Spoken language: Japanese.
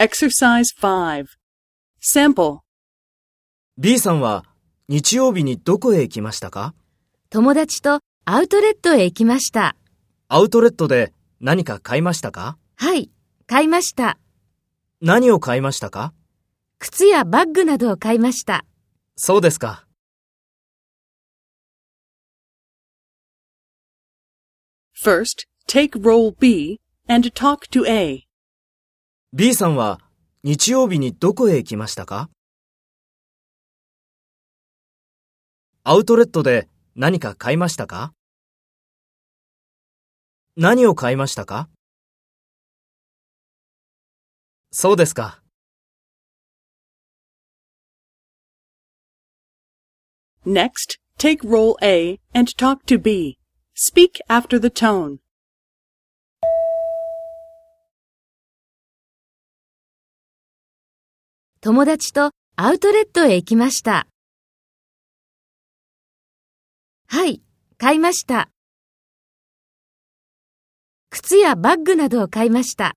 Exercise 5. Sample. B さんは日曜日にどこへ行きましたか？友達とアウトレットへ行きました。アウトレットで何か買いましたか？はい、買いました。何を買いましたか？靴やバッグなどを買いました。そうですか。First, take role B and talk to A. B さんは日曜日にどこへ行きましたか？アウトレットで何か買いましたか？何を買いましたか？そうですか。Next, take role A and talk to B. Speak after the tone. 友達とアウトレットへ行きました。はい、買いました。靴やバッグなどを買いました。